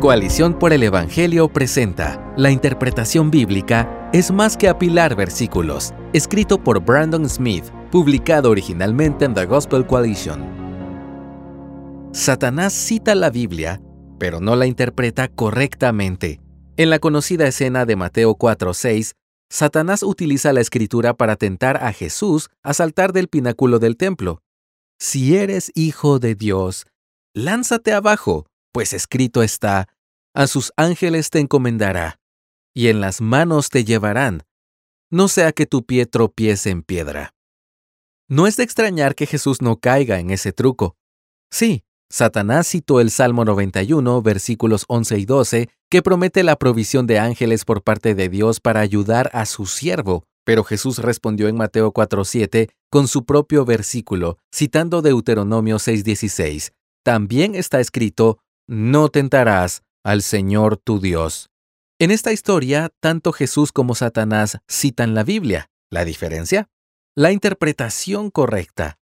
Coalición por el Evangelio presenta La interpretación bíblica es más que apilar versículos, escrito por Brandon Smith, publicado originalmente en The Gospel Coalition. Satanás cita la Biblia, pero no la interpreta correctamente. En la conocida escena de Mateo 4:6, Satanás utiliza la escritura para tentar a Jesús a saltar del pináculo del templo. Si eres hijo de Dios, lánzate abajo, pues escrito está, a sus ángeles te encomendará, y en las manos te llevarán, no sea que tu pie tropiece en piedra. No es de extrañar que Jesús no caiga en ese truco. Sí, Satanás citó el Salmo 91, versículos 11 y 12, que promete la provisión de ángeles por parte de Dios para ayudar a su siervo, pero Jesús respondió en Mateo 4:7 con su propio versículo, citando Deuteronomio 6:16. También está escrito, no tentarás al Señor tu Dios. En esta historia, tanto Jesús como Satanás citan la Biblia. ¿La diferencia? La interpretación correcta.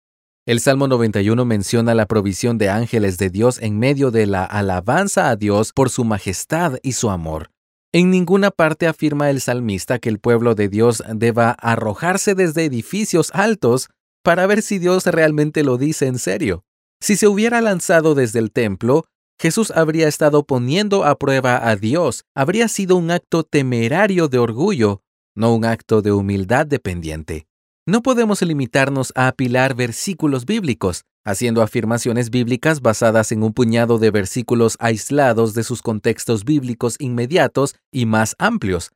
El Salmo 91 menciona la provisión de ángeles de Dios en medio de la alabanza a Dios por su majestad y su amor. En ninguna parte afirma el salmista que el pueblo de Dios deba arrojarse desde edificios altos para ver si Dios realmente lo dice en serio. Si se hubiera lanzado desde el templo, Jesús habría estado poniendo a prueba a Dios, habría sido un acto temerario de orgullo, no un acto de humildad dependiente. No podemos limitarnos a apilar versículos bíblicos, haciendo afirmaciones bíblicas basadas en un puñado de versículos aislados de sus contextos bíblicos inmediatos y más amplios.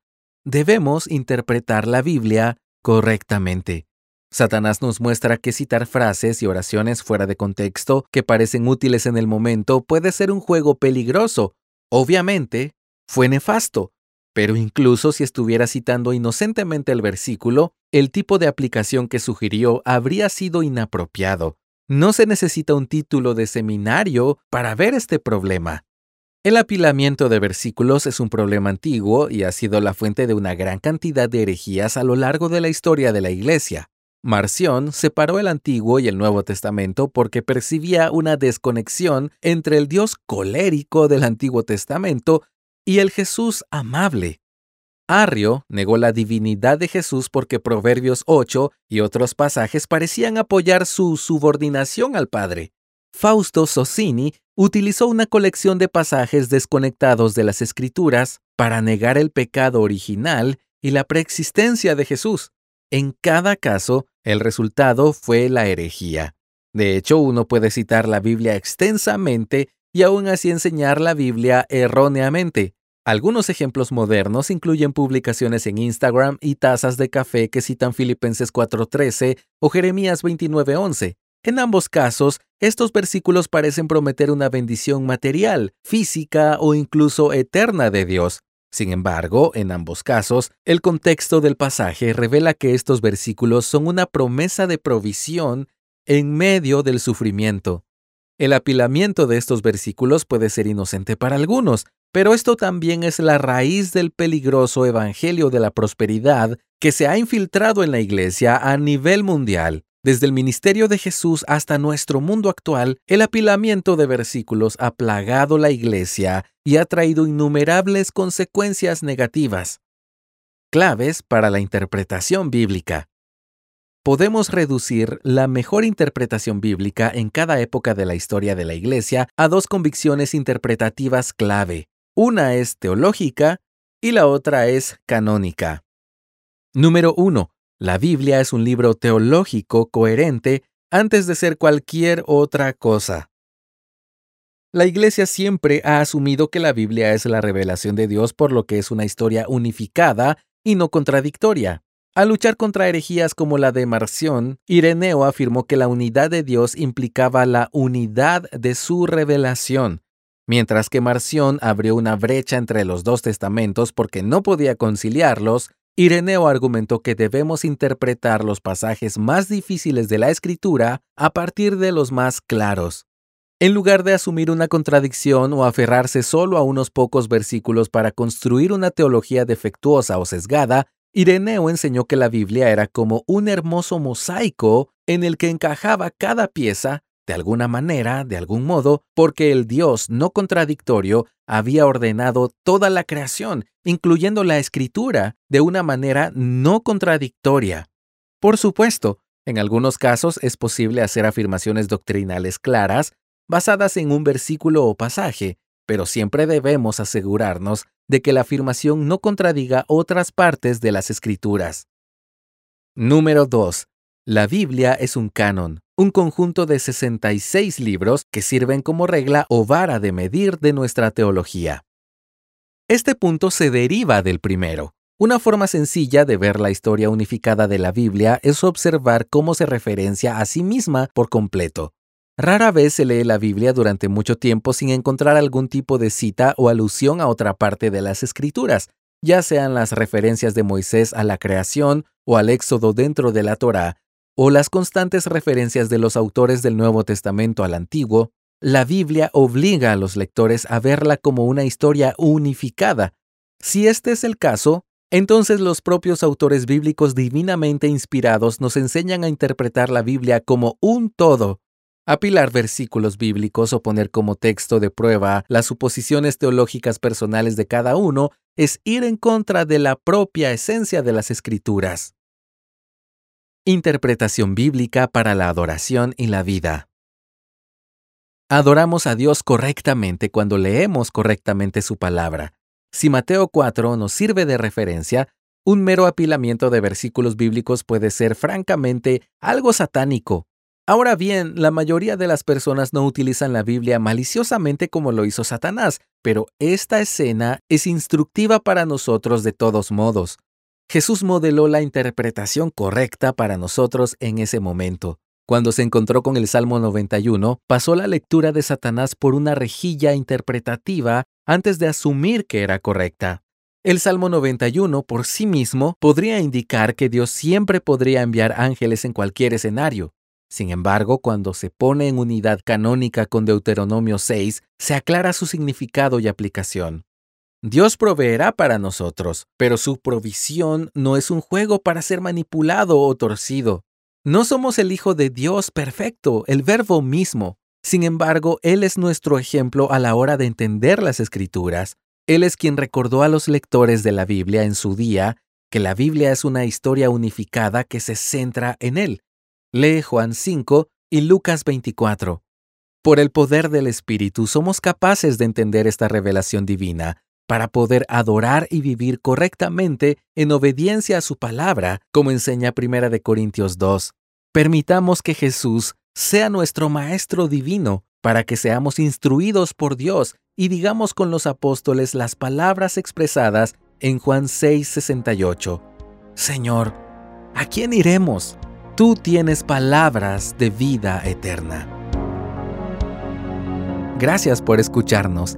Debemos interpretar la Biblia correctamente. Satanás nos muestra que citar frases y oraciones fuera de contexto que parecen útiles en el momento puede ser un juego peligroso. Obviamente, fue nefasto, pero incluso si estuviera citando inocentemente el versículo, el tipo de aplicación que sugirió habría sido inapropiado. No se necesita un título de seminario para ver este problema. El apilamiento de versículos es un problema antiguo y ha sido la fuente de una gran cantidad de herejías a lo largo de la historia de la Iglesia. Marción separó el Antiguo y el Nuevo Testamento porque percibía una desconexión entre el Dios colérico del Antiguo Testamento y el Jesús amable. Arrio negó la divinidad de Jesús porque Proverbios 8 y otros pasajes parecían apoyar su subordinación al Padre. Fausto Socini utilizó una colección de pasajes desconectados de las Escrituras para negar el pecado original y la preexistencia de Jesús. En cada caso, el resultado fue la herejía. De hecho, uno puede citar la Biblia extensamente y aún así enseñar la Biblia erróneamente. Algunos ejemplos modernos incluyen publicaciones en Instagram y tazas de café que citan Filipenses 4:13 o Jeremías 29:11. En ambos casos, estos versículos parecen prometer una bendición material, física o incluso eterna de Dios. Sin embargo, en ambos casos, el contexto del pasaje revela que estos versículos son una promesa de provisión en medio del sufrimiento. El apilamiento de estos versículos puede ser inocente para algunos, pero esto también es la raíz del peligroso Evangelio de la Prosperidad que se ha infiltrado en la Iglesia a nivel mundial. Desde el ministerio de Jesús hasta nuestro mundo actual, el apilamiento de versículos ha plagado la Iglesia y ha traído innumerables consecuencias negativas. Claves para la interpretación bíblica. Podemos reducir la mejor interpretación bíblica en cada época de la historia de la Iglesia a dos convicciones interpretativas clave. Una es teológica y la otra es canónica. Número 1. La Biblia es un libro teológico coherente antes de ser cualquier otra cosa. La Iglesia siempre ha asumido que la Biblia es la revelación de Dios por lo que es una historia unificada y no contradictoria. Al luchar contra herejías como la de Marción, Ireneo afirmó que la unidad de Dios implicaba la unidad de su revelación, Mientras que Marción abrió una brecha entre los dos testamentos porque no podía conciliarlos, Ireneo argumentó que debemos interpretar los pasajes más difíciles de la escritura a partir de los más claros. En lugar de asumir una contradicción o aferrarse solo a unos pocos versículos para construir una teología defectuosa o sesgada, Ireneo enseñó que la Biblia era como un hermoso mosaico en el que encajaba cada pieza de alguna manera, de algún modo, porque el Dios no contradictorio había ordenado toda la creación, incluyendo la escritura, de una manera no contradictoria. Por supuesto, en algunos casos es posible hacer afirmaciones doctrinales claras, basadas en un versículo o pasaje, pero siempre debemos asegurarnos de que la afirmación no contradiga otras partes de las escrituras. Número 2. La Biblia es un canon, un conjunto de 66 libros que sirven como regla o vara de medir de nuestra teología. Este punto se deriva del primero. Una forma sencilla de ver la historia unificada de la Biblia es observar cómo se referencia a sí misma por completo. Rara vez se lee la Biblia durante mucho tiempo sin encontrar algún tipo de cita o alusión a otra parte de las Escrituras, ya sean las referencias de Moisés a la creación o al éxodo dentro de la Torá, o las constantes referencias de los autores del Nuevo Testamento al Antiguo, la Biblia obliga a los lectores a verla como una historia unificada. Si este es el caso, entonces los propios autores bíblicos divinamente inspirados nos enseñan a interpretar la Biblia como un todo, Apilar versículos bíblicos o poner como texto de prueba las suposiciones teológicas personales de cada uno es ir en contra de la propia esencia de las escrituras. Interpretación bíblica para la adoración y la vida. Adoramos a Dios correctamente cuando leemos correctamente su palabra. Si Mateo 4 nos sirve de referencia, un mero apilamiento de versículos bíblicos puede ser francamente algo satánico Ahora bien, la mayoría de las personas no utilizan la Biblia maliciosamente como lo hizo Satanás, pero esta escena es instructiva para nosotros de todos modos. Jesús modeló la interpretación correcta para nosotros en ese momento. Cuando se encontró con el Salmo 91, pasó la lectura de Satanás por una rejilla interpretativa antes de asumir que era correcta. El Salmo 91 por sí mismo podría indicar que Dios siempre podría enviar ángeles en cualquier escenario, sin embargo, cuando se pone en unidad canónica con Deuteronomio 6, se aclara su significado y aplicación. Dios proveerá para nosotros, pero su provisión no es un juego para ser manipulado o torcido. No somos el Hijo de Dios perfecto, el Verbo mismo. Sin embargo, Él es nuestro ejemplo a la hora de entender las Escrituras. Él es quien recordó a los lectores de la Biblia en su día que la Biblia es una historia unificada que se centra en Él, Lee Juan 5 y Lucas 24. Por el poder del Espíritu somos capaces de entender esta revelación divina para poder adorar y vivir correctamente en obediencia a su palabra, como enseña 1 de Corintios 2. Permitamos que Jesús sea nuestro Maestro divino para que seamos instruidos por Dios y digamos con los apóstoles las palabras expresadas en Juan 6:68. Señor, ¿a quién iremos? tú tienes palabras de vida eterna. Gracias por escucharnos.